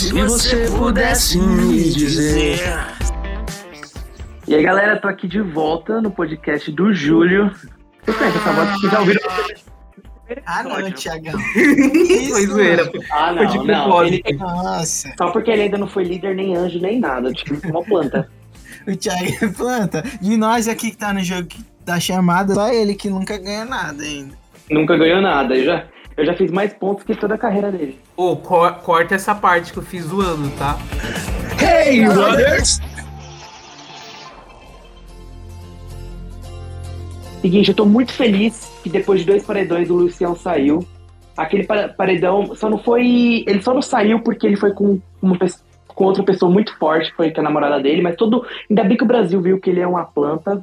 Se você pudesse me dizer. E aí, galera, tô aqui de volta no podcast do Júlio. Você conhece essa voz? Vocês já ouviram? Ah, não, Tiagão. Foi zoeira. Ah, Foi de não, não. Ele- Nossa, Só porque ele ainda não foi líder, nem anjo, nem nada. Tipo, uma planta. o Thiago é planta. De nós aqui que tá no jogo que- da chamada, só ele que nunca ganha nada ainda. Nunca ganhou nada. Já, eu já fiz mais pontos que toda a carreira dele. Ô, cor- corta essa parte que eu fiz zoando, tá? Hey, brothers! Seguinte, eu tô muito feliz que depois de dois paredões o Lucião saiu. Aquele pa- paredão só não foi. Ele só não saiu porque ele foi com uma pessoa. Com outra pessoa muito forte, foi com a namorada dele, mas todo. Ainda bem que o Brasil viu que ele é uma planta.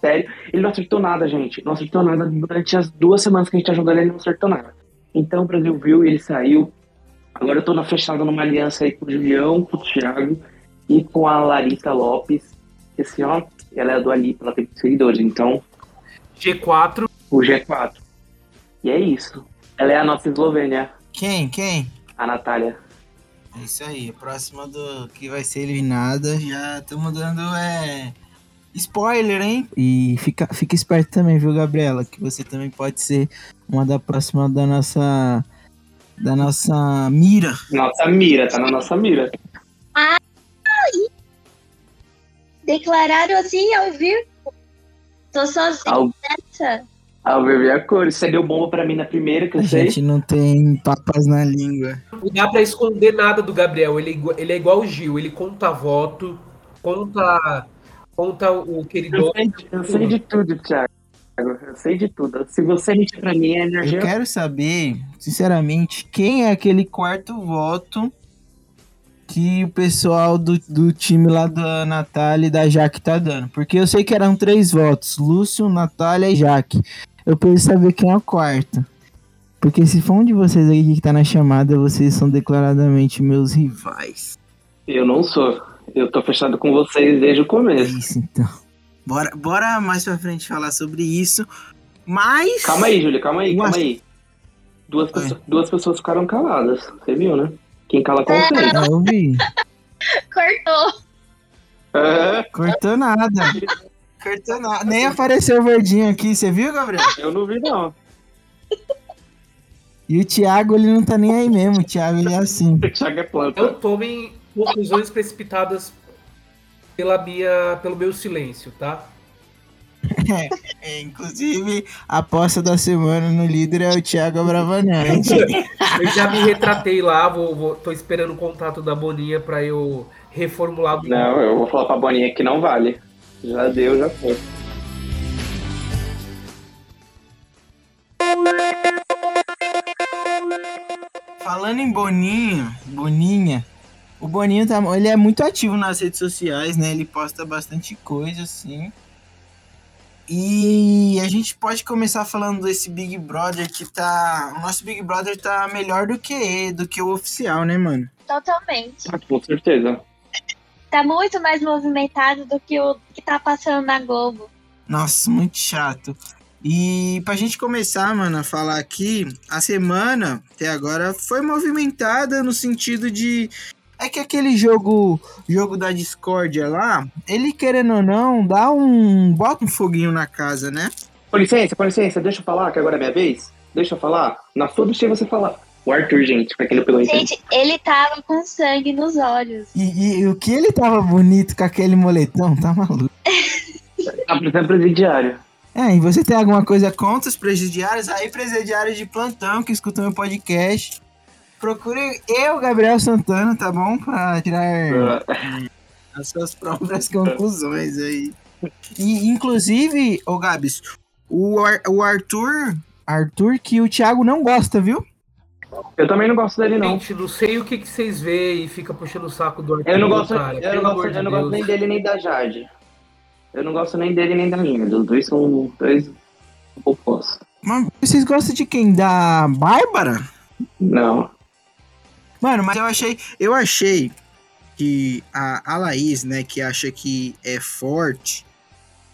Sério. Ele não acertou nada, gente. Não acertou nada. Durante as duas semanas que a gente tá jogando, ele não acertou nada. Então o Brasil viu e ele saiu. Agora eu tô na fechada numa aliança aí com o Julião, com o Thiago e com a Larissa Lopes. Esse, ó, ela é do Alipa, ela tem seguidores. Então, G4. o G4. E é isso. Ela é a nossa Eslovênia, Quem? Quem? a Natália. É isso aí, a próxima do que vai ser eliminada. Já estamos dando é, spoiler, hein? E fica, fica esperto também, viu, Gabriela? Que você também pode ser uma da próxima da nossa. Da nossa mira. Nossa mira, tá na nossa mira. Declararam assim ao vivo. Tô sozinha Ao, nessa. ao ver ver a cor. Você deu bomba pra mim na primeira, que A eu sei. gente não tem papas na língua. Não dá pra esconder nada do Gabriel. Ele, é igual- ele é igual o Gil. Ele conta voto, conta, conta o que ele Eu sei, eu sei de tudo, Thiago. Eu sei de tudo. Se você mentir pra mim, é Eu energia. quero saber, sinceramente, quem é aquele quarto voto que o pessoal do, do time lá da Natália e da Jaque tá dando. Porque eu sei que eram três votos: Lúcio, Natália e Jaque. Eu preciso saber quem é o quarto. Porque se for um de vocês aí que tá na chamada, vocês são declaradamente meus rivais. Eu não sou. Eu tô fechado com vocês desde o começo. isso então. Bora, bora mais pra frente falar sobre isso. Mas. Calma aí, Júlia, calma aí, calma aí. Duas, Oi. pessoas, duas pessoas ficaram caladas. Você viu, né? Quem cala consegue. Eu ouvi. Cortou. É, Cortou nada. Cortou nada. Nem apareceu o verdinho aqui, você viu, Gabriel? eu não vi, não. E o Thiago, ele não tá nem aí mesmo. O Thiago, ele é assim. O Thiago é planta. Não tomem conclusões precipitadas pela minha, pelo meu silêncio, tá? É, inclusive, a aposta da semana no líder é o Thiago Bravanante. Eu já me retratei lá, vou, vou- tô esperando o contato da Boninha pra eu reformular o Não, eu vou falar pra Boninha que não vale. Já deu, já foi. Falando em Boninho, Boninha, o Boninho tá, ele é muito ativo nas redes sociais, né? Ele posta bastante coisa, assim. E a gente pode começar falando desse Big Brother que tá. O nosso Big Brother tá melhor do que do que o oficial, né, mano? Totalmente. Ah, com certeza. Tá muito mais movimentado do que o que tá passando na Globo. Nossa, muito chato. E pra gente começar, mano, a falar aqui, a semana até agora foi movimentada no sentido de. É que aquele jogo, jogo da discórdia lá, ele querendo ou não, dá um. bota um foguinho na casa, né? Com licença, com licença, deixa eu falar, que agora é minha vez. Deixa eu falar. Na sua deixei você falar. O Arthur, gente, não pegou entender. Gente, ele tava com sangue nos olhos. E, e o que ele tava bonito com aquele moletom, tá maluco. Tá precisando presidiário. É, e você tem alguma coisa contra os presidiários? Aí, presidiários de plantão que escutam meu podcast, procure eu, Gabriel Santana, tá bom? Pra tirar as suas próprias conclusões aí. E, inclusive, ô Gabs, o, Ar- o Arthur, Arthur que o Thiago não gosta, viu? Eu também não gosto dele, não. Gente, não sei o que, que vocês veem e fica puxando o saco do Arthur, Eu não gosto, cara. eu não gosto, de eu não gosto nem dele nem da Jade. Eu não gosto nem dele nem da Jade. Os dois são dois opostos. Mas vocês gostam de quem? Da Bárbara? Não. Mano, mas eu achei, eu achei que a, a Laís, né, que acha que é forte.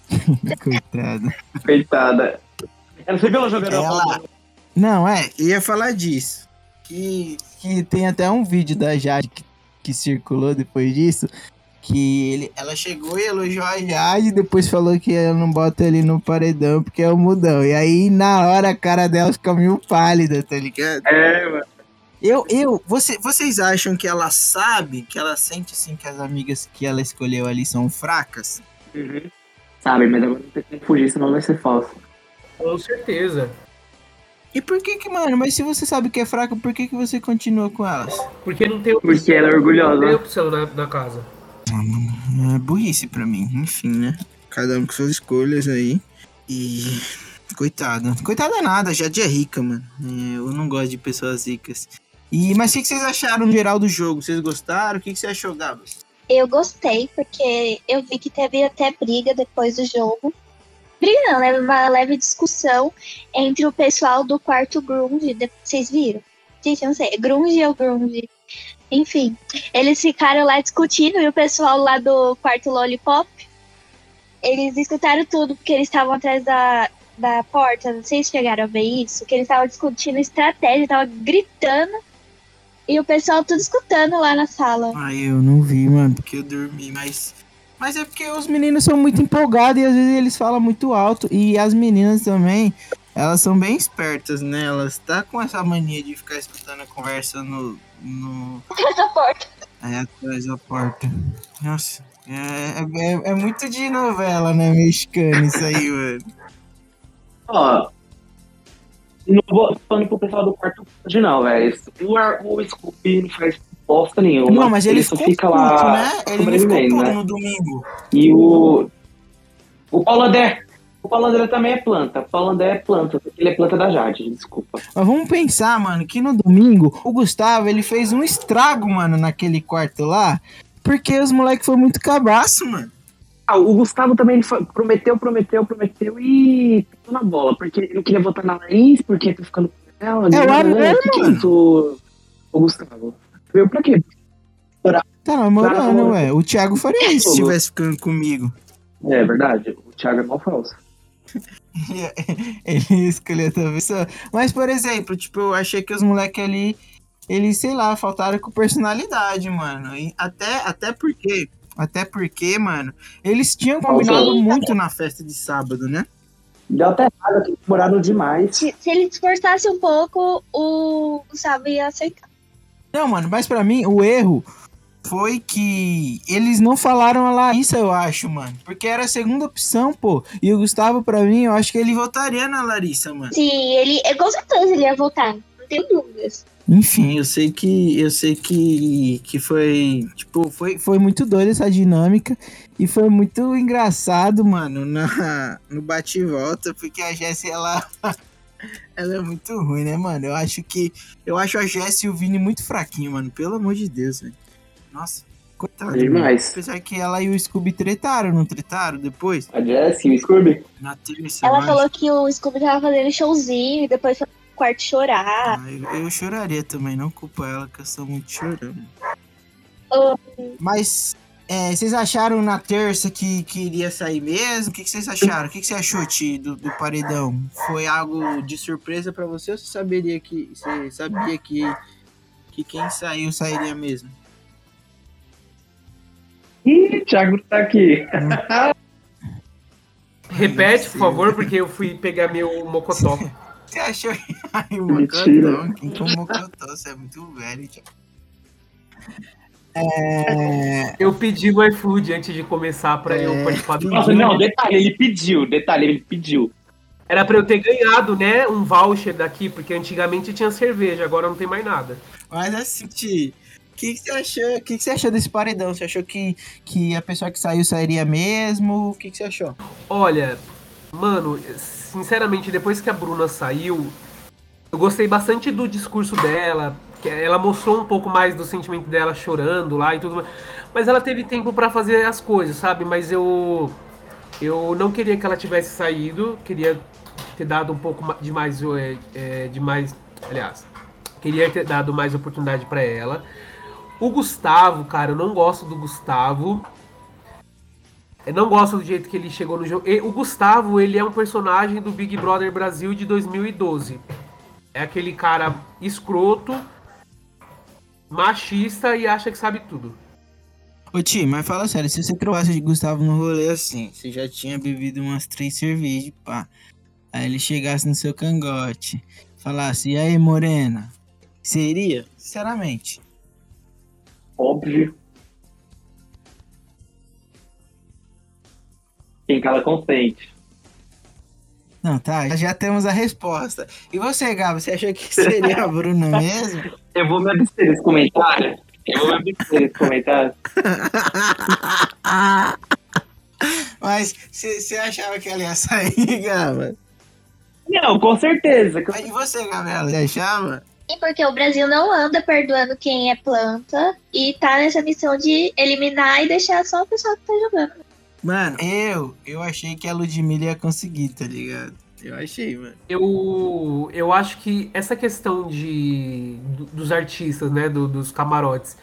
Coitada. Coitada. Eu não sei pela jogando Ela- Não, é, ia falar disso. Que, que tem até um vídeo da Jade que que circulou depois disso. Que ele, ela chegou e elogiou a Jade e depois falou que ela não bota ele no paredão porque é o mudão. E aí, na hora, a cara dela fica meio pálida, tá ligado? É, mano. Eu, eu, você, vocês acham que ela sabe, que ela sente assim que as amigas que ela escolheu ali são fracas? Uhum. Sabe, mas agora não tem como fugir, senão vai ser falso. Com certeza. E por que que, mano, mas se você sabe que é fraca, por que que você continua com elas? Porque não tem opção, Porque ela é não tem orgulhosa. opção na, na casa. É burrice pra mim, enfim, né? Cada um com suas escolhas aí. E. Coitada. Coitada nada, Jade é rica, mano. É, eu não gosto de pessoas ricas. E, mas o que, que vocês acharam no geral do jogo? Vocês gostaram? O que, que você achou, Gabs? Eu gostei, porque eu vi que teve até briga depois do jogo. Briga não, né? Uma leve discussão entre o pessoal do quarto Grunge. Vocês viram? Gente, eu não sei. Grunge ou Grunge? Enfim, eles ficaram lá discutindo e o pessoal lá do quarto Lollipop, eles escutaram tudo, porque eles estavam atrás da, da porta. Não sei se chegaram a ver isso, que eles estavam discutindo estratégia, estavam gritando. E o pessoal tudo escutando lá na sala. Ai, eu não vi, mano, porque eu dormi, mas. Mas é porque os meninos são muito empolgados e às vezes eles falam muito alto. E as meninas também, elas são bem espertas, né? Elas tá com essa mania de ficar escutando a conversa no. no Essa porta. é, atrás da porta. Nossa, é, é, é muito de novela, né, mexicana isso aí, mano. Ó, não vou falando pro pessoal do quarto hoje não, velho. O, o Scooby não faz bosta nenhuma. Não, mas ele, só ficou fica puto, lá né? Ele sobrevivendo, né? no domingo. E o. O Paulo André. O Paulo André também é planta. O Paulo André é planta, porque ele é planta da Jade, desculpa. Mas vamos pensar, mano, que no domingo o Gustavo ele fez um estrago, mano, naquele quarto lá. Porque os moleques foram muito cabaço, mano. Ah, o Gustavo também ele foi- prometeu, prometeu, prometeu e na bola, porque ele não queria votar na Laís, porque tá ficando com ela. É o né? amor, que que é mano. isso, o Gustavo? Veio pra quê? Tá namorando, ué. O Thiago faria isso se estivesse ficando comigo. É verdade, o Thiago é mal falso. Ele escolheu só. Mas, por exemplo, tipo, eu achei que os moleques ali, eles, sei lá, faltaram com personalidade, mano. E até, até porque, até porque, mano, eles tinham combinado muito na festa de sábado, né? Deu até errado, que demoraram demais. Se, se ele esforçasse um pouco, o Gustavo ia aceitar. Não, mano, mas pra mim, o erro foi que eles não falaram a Larissa, eu acho, mano. Porque era a segunda opção, pô. E o Gustavo, pra mim, eu acho que ele votaria na Larissa, mano. Sim, ele, é, com certeza ele ia voltar. Não tenho dúvidas. Enfim, eu sei que eu sei que, que foi, tipo, foi, foi muito doida essa dinâmica e foi muito engraçado, mano, na no bate e volta, porque a Jessie ela ela é muito ruim, né, mano? Eu acho que eu acho a Jessie e o Vini muito fraquinho, mano, pelo amor de Deus, velho. Nossa, coitado. mano. Demais. Apesar que ela e o Scooby tretaram, não tretaram depois? A Jessie, o Scooby. Na terça. Ela falou que o Scooby tava fazendo showzinho e depois foi pro quarto chorar. Ah, eu, eu choraria também, não culpa ela, que eu sou muito chorando. Oh. Mas é, vocês acharam na terça que, que iria sair mesmo? O que, que vocês acharam? O que, que você achou, Ti, do, do paredão? Foi algo de surpresa pra você ou você saberia que. Você sabia que, que quem saiu sairia mesmo? Ih, Thiago tá aqui. Repete, por favor, porque eu fui pegar meu mocotó. Você achou Ai, o Mentira. Mocotó? Quem que é o Mocotó? Você é muito velho, Thiago. É, Eu pedi no iFood antes de começar pra eu É. participar do Nossa, não, detalhe, ele pediu, detalhe, ele pediu. Era pra eu ter ganhado, né, um voucher daqui, porque antigamente tinha cerveja, agora não tem mais nada. Mas assim, Ti, o que, que você achou? O que, que você achou desse paredão? Você achou que, que a pessoa que saiu sairia mesmo? O que, que você achou? Olha, mano, sinceramente, depois que a Bruna saiu, eu gostei bastante do discurso dela, que ela mostrou um pouco mais do sentimento dela chorando lá e tudo mais. Mas ela teve tempo pra fazer as coisas, sabe? Mas eu eu não queria que ela tivesse saído, queria ter dado um pouco de mais é, é, de mais, aliás, queria ter dado mais oportunidade pra ela. O Gustavo, cara, eu não gosto do Gustavo. Eu não gosto do jeito que ele chegou no jogo. E o Gustavo, ele é um personagem do Big Brother Brasil de 2012. É aquele cara escroto machista e acha que sabe tudo. Ô Ti, mas fala sério, se você trovasse de Gustavo no rolê assim, você já tinha bebido umas três cervejas, pá. Aí ele chegasse no seu cangote, falasse, e aí, morena? Seria? Sinceramente. Óbvio. Quem cala consente. Não, tá, já temos a resposta. E você, Gabo, você achou que seria a Bruna mesmo? Eu vou me abster desse comentário. Eu vou me abster desse comentário. Mas você achava que ela ia sair, Gabo? Não, com certeza. E você, Gabriela, você achava? Sim, porque o Brasil não anda perdoando quem é planta e tá nessa missão de eliminar e deixar só o pessoal que tá jogando. Mano, eu, eu achei que a Ludmilla ia conseguir, tá ligado? Eu achei, mano. Eu, eu acho que essa questão de do- dos artistas, né, do- dos camarotes,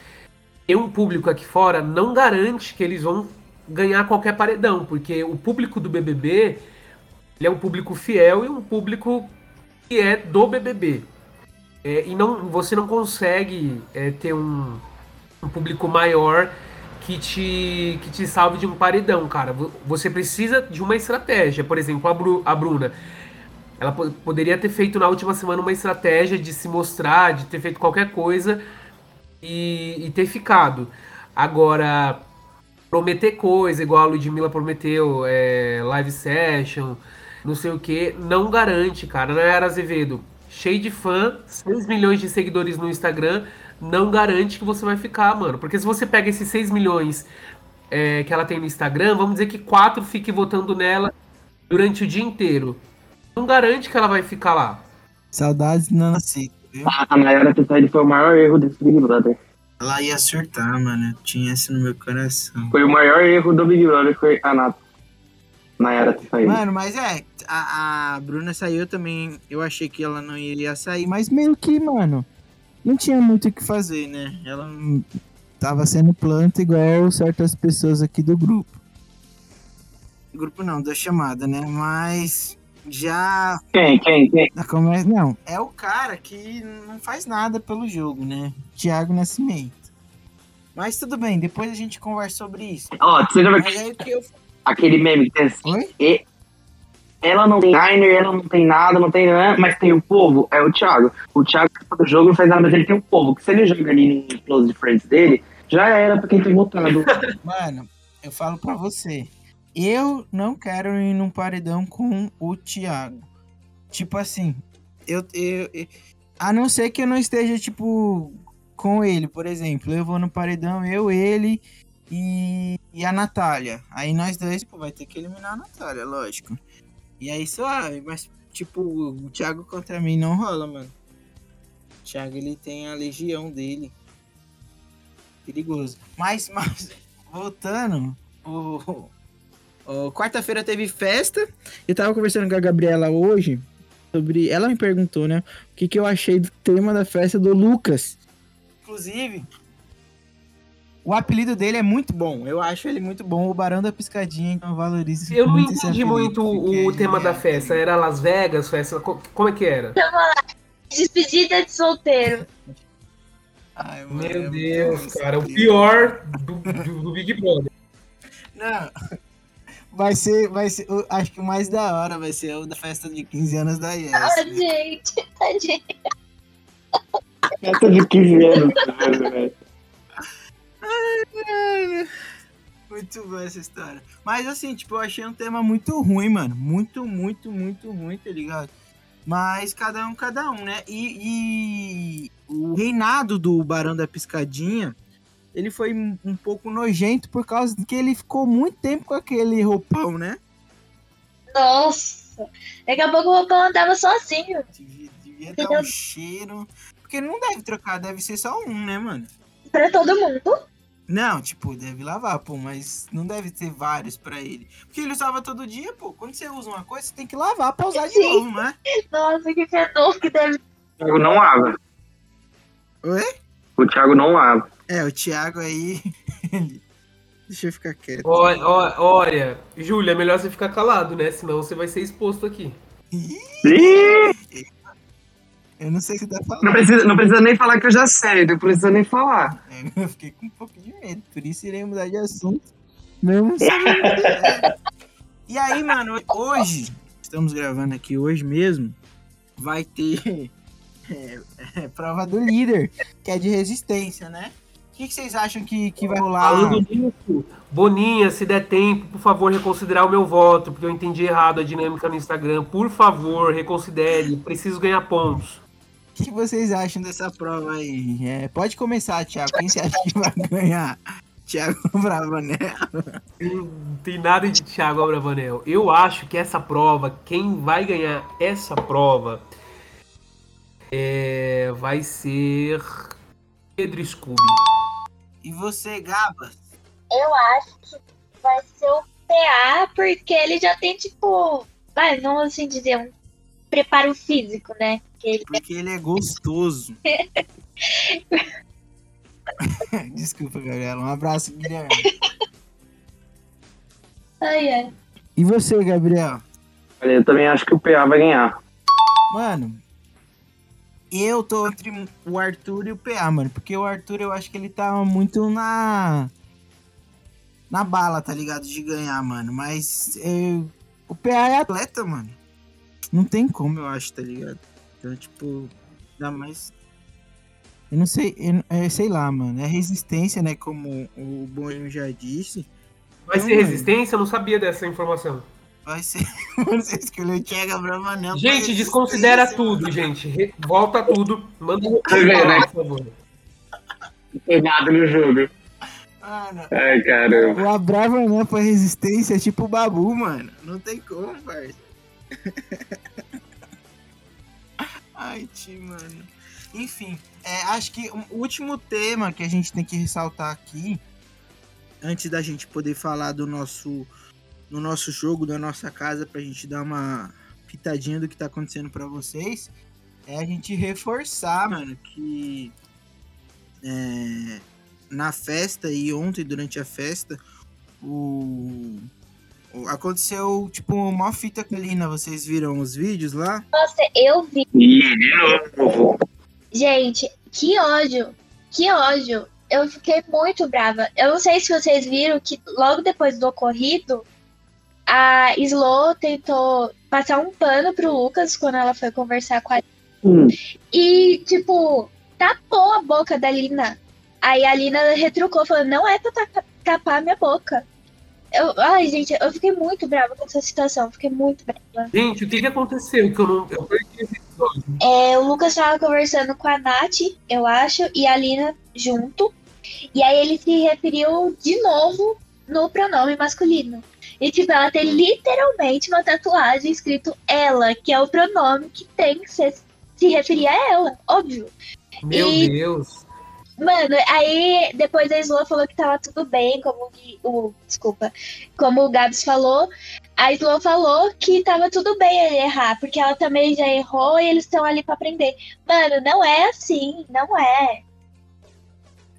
ter um público aqui fora não garante que eles vão ganhar qualquer paredão, porque o público do BBB ele é um público fiel e um público que é do BBB. É, e não, você não consegue é, ter um, um público maior que te, que te salve de um paredão, cara. Vo- Você precisa de uma estratégia. Por exemplo, a, Bru- a Bruna. Ela po- poderia ter feito na última semana uma estratégia de se mostrar, de ter feito qualquer coisa e, e ter ficado. Agora, prometer coisa, igual a Ludmilla prometeu, é, live session, não sei o que, não garante, cara. Nayara Azevedo, cheio de fã, 6 milhões de seguidores no Instagram, não garante que você vai ficar, mano. Porque se você pega esses 6 milhões é, que ela tem no Instagram, vamos dizer que 4 fiquem votando nela durante o dia inteiro. Não garante que ela vai ficar lá. Saudades não nasci, viu? A Nayara ter saído foi o maior erro desse Big Brother. Ela ia surtar, mano. Eu tinha isso no meu coração. Foi o maior erro do Big Brother, foi a Nat. Nayara ter saído. Mano, mas é, a, a Bruna saiu também. Eu achei que ela não iria sair, mas meio que, mano, não tinha muito o que fazer, né? Ela tava sendo planta igual certas pessoas aqui do grupo. Grupo não, da chamada, né? Mas já Quem, quem, quem? Não, é o cara que não faz nada pelo jogo, né? Thiago Nascimento. Mas tudo bem, depois a gente conversa sobre isso. Ó, você já Mas viu aí o que eu. aquele meme que tem assim? Oi? Ela não tem diner, ela não tem nada, não tem nada, mas tem o povo, é o Thiago. O Thiago do jogo não faz nada, mas ele tem o povo. Que se ele joga ali no Close Friends dele, já era pra quem tem votado. Mano, eu falo pra você. Eu não quero ir num paredão com o Thiago. Tipo assim, eu, eu, eu- A não ser que eu não esteja, tipo, com ele, por exemplo. Eu vou no paredão, eu, ele e, e a Natália. Aí nós dois, pô, vai ter que eliminar a Natália, lógico. E aí suave, mas, tipo, o Thiago contra mim não rola, mano. O Thiago, ele tem a legião dele. Perigoso. Mas, mas voltando, o, o- quarta-feira teve festa. Eu tava conversando com a Gabriela hoje sobre. Ela me perguntou, né? O que, que eu achei do tema da festa do Lucas. Inclusive, o apelido dele é muito bom. Eu acho ele muito bom. O Barão da Piscadinha, então eu valorizo Eu não entendi apelido, muito o é tema da genial, festa. Era Las Vegas, festa. co- Como é que era? Despedida de solteiro. Ai, mano, é Meu Deus, cara. O pior do, do- do Big Brother. Não. Vai ser, vai ser, acho que o mais da hora vai ser o da festa de 15 anos da Yes. Ah, né? gente, tadinho. Essa de 15 anos. velho. Muito boa essa história. Mas assim, tipo, eu achei um tema muito ruim, mano. Muito, muito, muito ruim, tá ligado? Mas cada um, cada um, né? E, e o reinado do Barão da Piscadinha, ele foi um um pouco nojento por causa que ele ficou muito tempo com aquele roupão, né? Nossa. Daqui a pouco o roupão andava sozinho. Devia, devia dar um cheiro. Porque não deve trocar, deve ser só um, né, mano? Pra todo mundo. Não, tipo, deve lavar, pô, mas não deve ter vários pra ele. Porque ele usava todo dia, pô. Quando você usa uma coisa, você tem que lavar pra usar de Sim. novo, né? Nossa, que fedor que deve. O Thiago não lava. Oi? O Thiago não lava. É, o Thiago aí. Deixa eu ficar quieto. Ó- Olha, Júlia, é melhor você ficar calado, né? Senão você vai ser exposto aqui. Ih! Eu não sei o que você tá falando. Não precisa, não precisa nem falar que eu já sei, não precisa nem falar. É, Eu fiquei com um pouco de medo, por isso irei mudar de assunto. Mesmo sabendo. E aí, mano, hoje, estamos gravando aqui hoje mesmo, vai ter é, é, prova do líder, que é de resistência, né? O que, que vocês acham que, que vai rolar? Falando nisso, Boninha, se der tempo, por favor, reconsiderar o meu voto, porque eu entendi errado a dinâmica no Instagram. Por favor, reconsidere. Preciso ganhar pontos. O que, vocês acham dessa prova aí? É, pode começar, Thiago. Quem você acha que vai ganhar? Thiago Bravanel. Não tem nada de Thiago Abravanel. Eu acho que essa prova, quem vai ganhar essa prova é, vai ser Pedro Scooby. E você, Gabas? Eu acho que vai ser o PA, porque ele já tem, tipo, vai, não assim dizer, um preparo físico, né? Que ele Porque ele é gostoso. Desculpa, Gabriela. Um abraço, Guilherme. Ai, ai. E você, Gabriel? Olha, eu também acho que o PA vai ganhar. Mano, eu tô entre o Arthur e o PA, mano. Porque o Arthur, eu acho que ele tá muito na. Na bala, tá ligado? De ganhar, mano. Mas é, o PA é atleta, mano. Não tem como, eu acho, tá ligado? Então, tipo, dá mais. Eu não sei, eu, é, sei lá, mano. É resistência, né? Como o Boninho já disse. Vai Não, ser mano. resistência? Eu não sabia dessa informação. Vai ser. Você escolheu o Thiago Bravanel. Gente, pra desconsidera tudo, gente. Re- Volta tudo. Manda um Você vê, né? por favor. Foi nada no jogo. Mano, Ai, caramba. o Abravanel pra resistência é tipo o Babu, mano. Não tem como, parça. Ai, ti, mano. Enfim, é, acho que o último tema que a gente tem que ressaltar aqui, antes da gente poder falar do nosso, do nosso jogo, da nossa casa, pra gente dar uma pitadinha do que tá acontecendo pra vocês, é a gente reforçar, mano, que é, na festa e ontem, durante a festa, o. o- Aconteceu, tipo, uma fita com a Lina. Vocês viram os vídeos lá? Nossa, eu vi. Ih, de novo. Gente, que ódio. Que ódio. Eu fiquei muito brava. Eu não sei se vocês viram que logo depois do ocorrido, a Slow tentou passar um pano pro Lucas quando ela foi conversar com a Hum. E, tipo, tapou a boca da Lina. Aí a Lina retrucou, falando, não é pra ta- tapar a minha boca. Eu, ai, gente, eu fiquei muito brava com essa situação. Fiquei muito brava. Gente, o que, que aconteceu? Que eu não. Eu perdi esse episódio. É, o Lucas tava conversando com a Nath, eu acho, e a Lina junto. E aí ele se referiu de novo no pronome masculino. E, tipo, ela tem literalmente uma tatuagem escrito ela, que é o pronome que tem que ser, se referir a ela, óbvio. Meu E- Deus. Mano, aí depois a Slow falou que tava tudo bem, como o, desculpa, como o Gabs falou. A Slow falou que tava tudo bem ele errar, porque ela também já errou e eles estão ali pra aprender. Mano, não é assim, não é.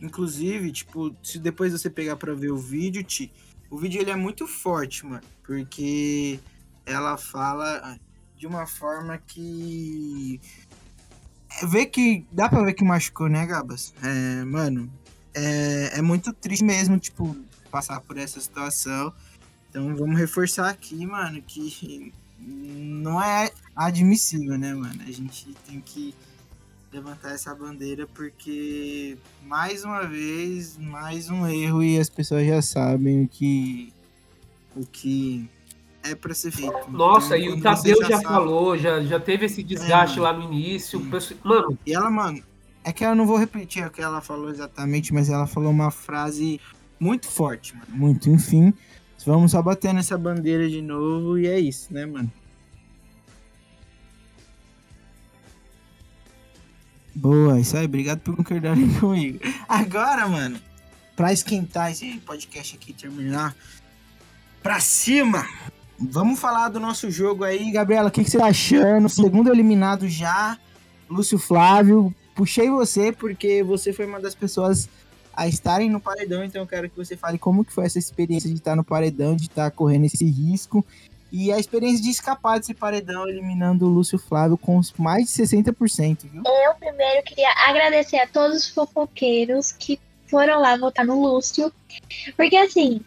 Inclusive, tipo, se depois você pegar pra ver o vídeo, Ti, o vídeo ele é muito forte, mano. Porque ela fala de uma forma que. Vê que. Dá pra ver que machucou, né, Gabas? É, mano, é, é muito triste mesmo, tipo, passar por essa situação. Então vamos reforçar aqui, mano, que não é admissível, né, mano? A gente tem que levantar essa bandeira porque mais uma vez, mais um erro e as pessoas já sabem o que o que é pra ser feito. Nossa, Então, e o Tadeu já sabe- falou, já, já teve esse desgaste É, lá no início. Sim. Mano, E ela, mano, é que eu não vou repetir o que ela falou exatamente, mas ela falou uma frase muito forte, mano. Muito, enfim. Vamos só bater nessa bandeira de novo e é isso, né, mano? Boa, isso aí. Obrigado por concordarem comigo. Agora, mano, pra esquentar esse podcast aqui e terminar, pra cima, vamos falar do nosso jogo aí. Gabriela, o que, que você tá achando? Segundo eliminado já, Lúcio Flávio, puxei você porque você foi uma das pessoas a estarem no paredão, então eu quero que você fale como que foi essa experiência de estar no paredão, de estar correndo esse risco e a experiência de escapar desse paredão eliminando o Lúcio Flávio com mais de 60%, viu? Eu primeiro queria agradecer a todos os fofoqueiros que foram lá votar no Lúcio. Porque assim,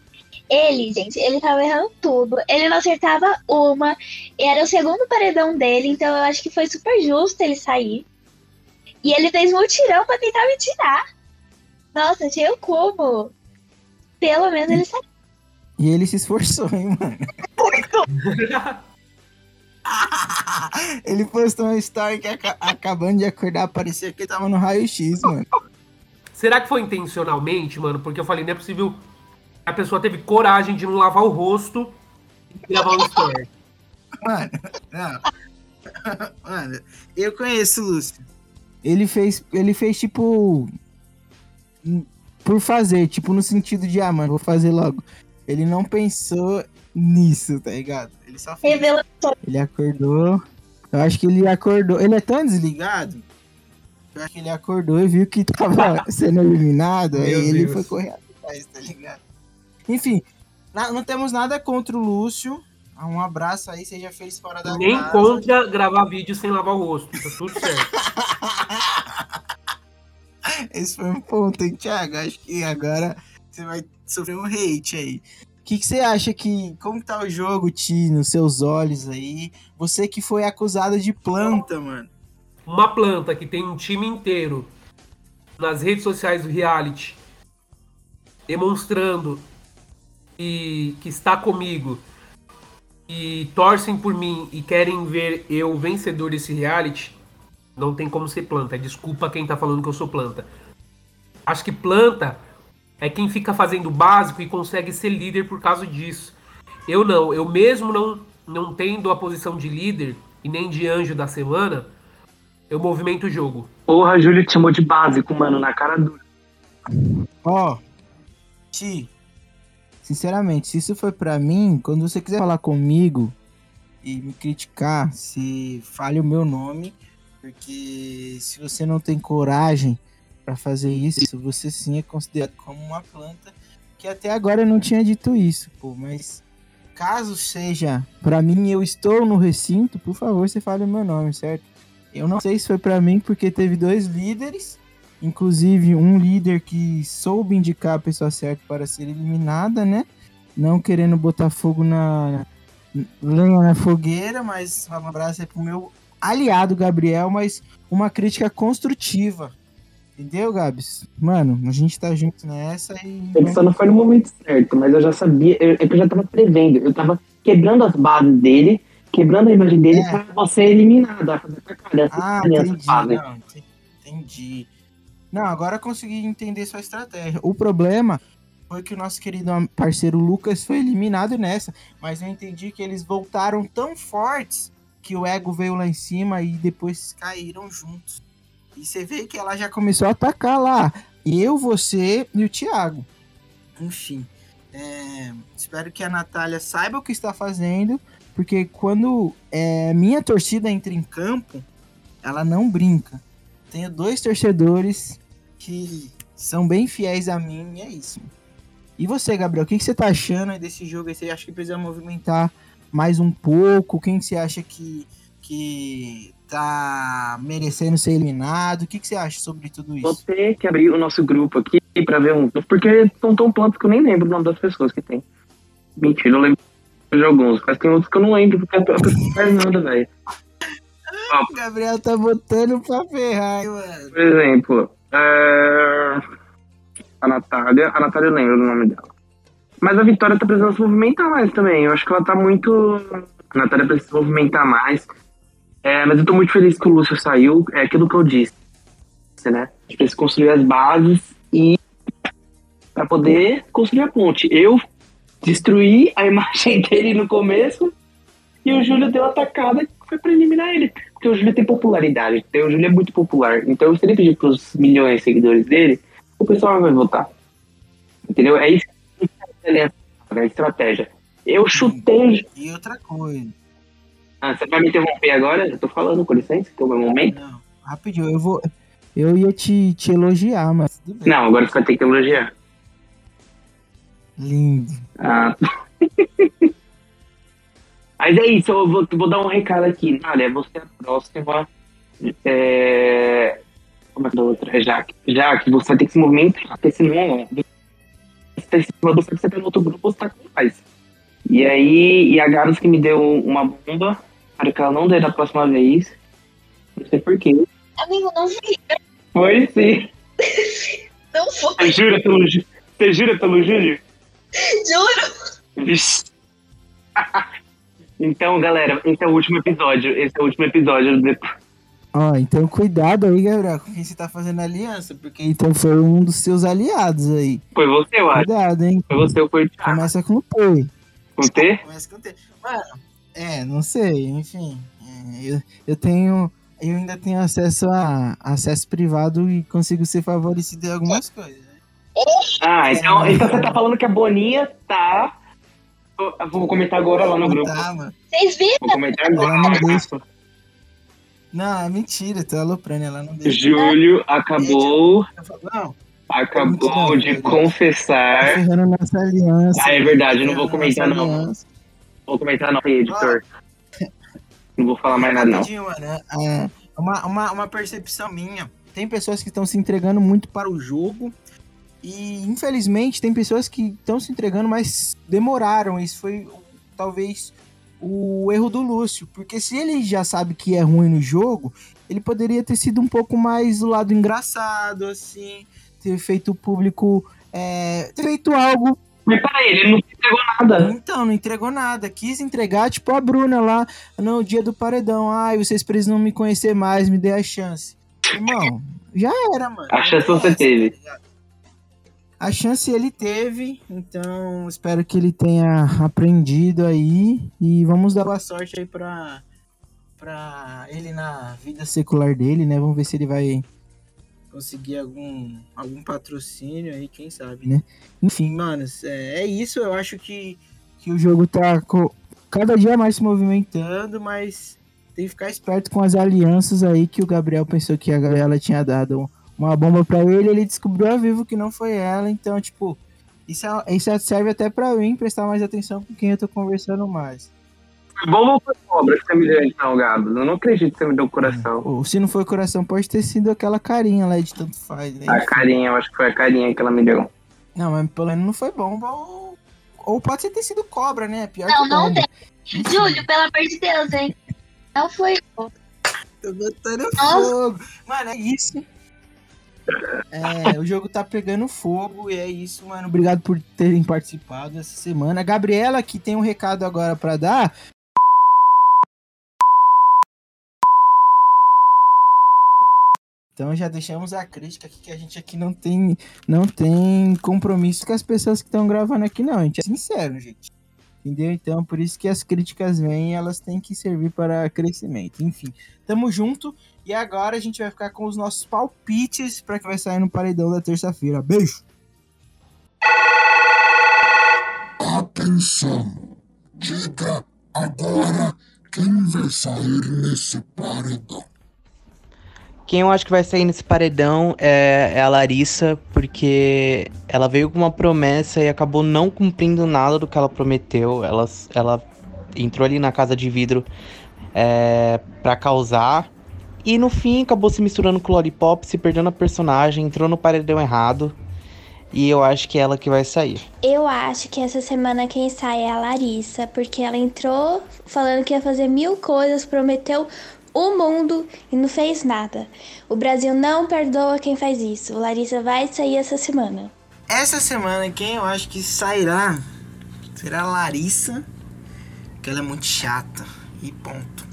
ele, gente, ele tava errando tudo. Ele não acertava uma. Era o segundo paredão dele, então eu acho que foi super justo ele sair. E ele fez mutirão pra tentar me tirar. Nossa, tinha como. Pelo menos ele saiu. E ele se esforçou, hein, mano? ele postou uma story que aca- acabando de acordar, parecia que ele tava no raio-x, mano. Será que foi intencionalmente, mano? Porque eu falei, não é possível. A pessoa teve coragem de não lavar o rosto e gravar um story. Mano, não. Mano, eu conheço o Lúcio. Ele fez, ele fez tipo. Por fazer, tipo, no sentido de, ah, mano, vou fazer logo. Ele não pensou nisso, tá ligado? Ele só fez. Revelação. Ele acordou. Eu acho que ele acordou. Ele é tão desligado. Eu acho que ele acordou e viu que tava sendo eliminado. aí Meu ele Deus. foi correr atrás, tá ligado? Enfim, não temos nada contra o Lúcio. Um abraço aí, seja feliz fora da Nem casa. contra gravar vídeo sem lavar o rosto. Tá tudo certo. Esse foi um ponto, hein, Thiago? Acho que agora você vai sofrer um hate aí. O que, que você acha que. Como tá o jogo, Ti, nos seus olhos aí? Você que foi acusado de planta, mano. Uma planta que tem um time inteiro nas redes sociais do reality demonstrando que, que está comigo e torcem por mim e querem ver eu vencedor desse reality, não tem como ser planta. Desculpa quem tá falando que eu sou planta. Acho que planta é quem fica fazendo o básico e consegue ser líder por causa disso. Eu não, eu mesmo não, não tendo a posição de líder e nem de anjo da semana, eu movimento o jogo. Porra, a Júlia te chamou de básico, mano, na cara dura. Ó, Ti, sinceramente, se isso foi pra mim, quando você quiser falar comigo e me criticar, se fale o meu nome, porque se você não tem coragem pra fazer isso, você sim é considerado como uma planta que até agora eu não tinha dito isso, pô, mas caso seja pra mim eu estou no recinto, por favor, você fale o meu nome, certo? Eu não sei se foi pra mim porque teve dois líderes Inclusive, um líder que soube indicar a pessoa certa para ser eliminada, né? Não querendo botar fogo na lenha na fogueira, mas um abraço aí pro meu aliado Gabriel, mas uma crítica construtiva. Entendeu, Gabs? Mano, a gente tá junto nessa e. Ele só não foi no momento certo, mas eu já sabia, eu, é eu já tava prevendo. Eu tava quebrando as bases dele, quebrando a imagem dele É. pra você eliminado, pra fazer atacada. Essa Ah, entendi. Não, ente- entendi. Não, agora eu consegui entender sua estratégia. O problema foi que o nosso querido parceiro Lucas foi eliminado nessa, mas eu entendi que eles voltaram tão fortes que o ego veio lá em cima e depois caíram juntos. E você vê que ela já começou a atacar lá. Eu, você e o Thiago. Enfim. é, espero que a Natália saiba o que está fazendo, porque quando é, minha torcida entra em campo, ela não brinca. Tenho dois torcedores que são bem fiéis a mim e é isso. E você, Gabriel, o que, que você tá achando desse jogo? Você acha que precisa movimentar mais um pouco? Quem você acha que, que tá merecendo ser eliminado? O que, que você acha sobre tudo Vou isso? ter que abrir o nosso grupo aqui pra ver um. Porque são tão plantas que eu nem lembro o nome das pessoas que tem. Mentira, eu lembro de alguns, mas tem outros que eu não lembro, porque a pessoa não faz nada, velho. O Gabriel tá botando pra ferrar, mano. Por exemplo, é, a Natália. A Natália eu lembro do nome dela. Mas a Vitória tá precisando se movimentar mais também. Eu acho que ela tá muito. A Natália precisa se movimentar mais. É, mas eu tô muito feliz que o Lúcio saiu. É aquilo que eu disse, né? A gente precisa construir as bases e. pra poder construir a ponte. Eu destruí a imagem dele no começo e o Júlio deu a atacada que foi pra eliminar ele. Porque o Júlio tem popularidade, então o Júlio é muito popular. Então, se ele pedir pros milhões de seguidores dele, o pessoal vai votar. Entendeu? É isso que é a estratégia. Eu chutei. E outra coisa. Ah, você vai me interromper agora? Eu tô falando, com licença, que é o meu momento. Não, rapidinho, eu vou. Eu ia te, te elogiar, mas tudo bem. Não, agora você vai ter que elogiar. Lindo. Ah, Mas é isso, eu vou, vou dar um recado aqui. Olha, você é a próxima. É... Como é que é a outra? É Jaque. Jaque, você vai ter que se movimentar, porque senão você tá em cima do que você tá no outro grupo, você tá com mais. E aí, e a Gabs que me deu uma bomba, para que ela não dê da próxima vez. Não sei porquê. Amigo, não vi. Foi sim. Não foi. Você jura pelo, você jura pelo Júlio? Juro. Vixe. Então, galera, esse é o último episódio. Esse é o último episódio. do- Ó, então cuidado aí, Gabriel, com quem você tá fazendo aliança, porque então foi um dos seus aliados aí. Foi você, eu acho. Cuidado, hein? Foi você ou foi o Thiago? Começa com o T. Com T? Começa com o T. Mano, é, não sei, enfim. é, eu, eu tenho. Eu ainda tenho acesso a acesso privado e consigo ser favorecido em algumas coisas. né? Ah, então, então você tá falando que a Boninha tá. Eu vou comentar agora lá no grupo. Tá, mano. Vocês viram? Vou comentar Ela não agora. deixa. Não, é mentira, tô aloprando, ela não deixa. Júlio acabou, Não, acabou de Tá confessar. nossa aliança. Ah, é verdade, eu não vou comentar não. aliança. Vou comentar não, editor. Não vou falar mais nada não. É, uma, uma, uma percepção minha. Tem pessoas que estão se entregando muito para o jogo. E infelizmente tem pessoas que estão se entregando, mas demoraram. Isso foi talvez o erro do Lúcio. Porque se ele já sabe que é ruim no jogo, ele poderia ter sido um pouco mais do lado engraçado, assim. Ter feito o público. É, ter feito algo Mas peraí, ele não entregou nada. então, não entregou nada. Quis entregar, tipo a Bruna lá no dia do paredão. Ai, vocês precisam me conhecer mais, me dê a chance. Irmão, já era, mano. A chance você teve. tá ligado? A chance ele teve, então espero que ele tenha aprendido aí. E vamos dar boa sorte aí pra, pra ele na vida secular dele, né? Vamos ver se ele vai conseguir algum, algum patrocínio aí, quem sabe, né? Enfim, manos, é, é isso. Eu acho que, que o jogo tá co- cada dia mais se movimentando, mas tem que ficar esperto com as alianças aí que o Gabriel pensou que a Gabriela tinha dado uma bomba pra ele, ele descobriu a vivo que não foi ela, então, tipo, isso, é- isso serve até pra mim prestar mais atenção com quem eu tô conversando mais. Foi bom ou foi cobra que você me deu então, Gabs? Eu não acredito que você me deu o coração. Ou se não foi coração, pode ter sido aquela carinha lá de tanto faz, né? A carinha, eu acho que foi a carinha que ela me deu. Não, mas pelo menos não foi bomba, ou, ou pode ter sido cobra, né? Pior Não, que não bomba. Júlio, pelo amor de Deus, hein? Não foi. Tô botando Nossa. fogo. Mano, é isso. É, o jogo tá pegando fogo e é isso, mano. Obrigado por terem participado essa semana. Gabriela, que tem um recado agora pra dar. Então já deixamos a crítica aqui que a gente aqui não tem, não tem compromisso com as pessoas que estão gravando aqui, não. A gente é sincero, gente. Entendeu? Então, por isso que as críticas vêm elas têm que servir para crescimento. Enfim, tamo junto. E agora a gente vai ficar com os nossos palpites para que vai sair no paredão da terça-feira. Beijo! Atenção! Diga agora quem vai sair nesse paredão. Quem eu acho que vai sair nesse paredão é, é a Larissa, porque ela veio com uma promessa e acabou não cumprindo nada do que ela prometeu. Ela, ela entrou ali na casa de vidro é, para causar. E no fim acabou se misturando com o Lollipop, se perdendo a personagem, entrou no paredão errado. E eu acho que é ela que vai sair. Eu acho que essa semana quem sai é a Larissa, porque ela entrou falando que ia fazer mil coisas, prometeu o mundo e não fez nada. O Brasil não perdoa quem faz isso. Larissa vai sair essa semana. Essa semana, quem eu acho que sairá será a Larissa, que ela é muito chata. E ponto.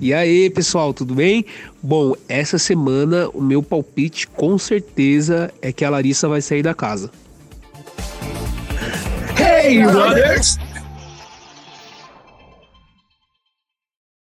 E aí, pessoal, tudo bem? Bom, essa semana o meu palpite com certeza é que a Larissa vai sair da casa. Hey, brothers!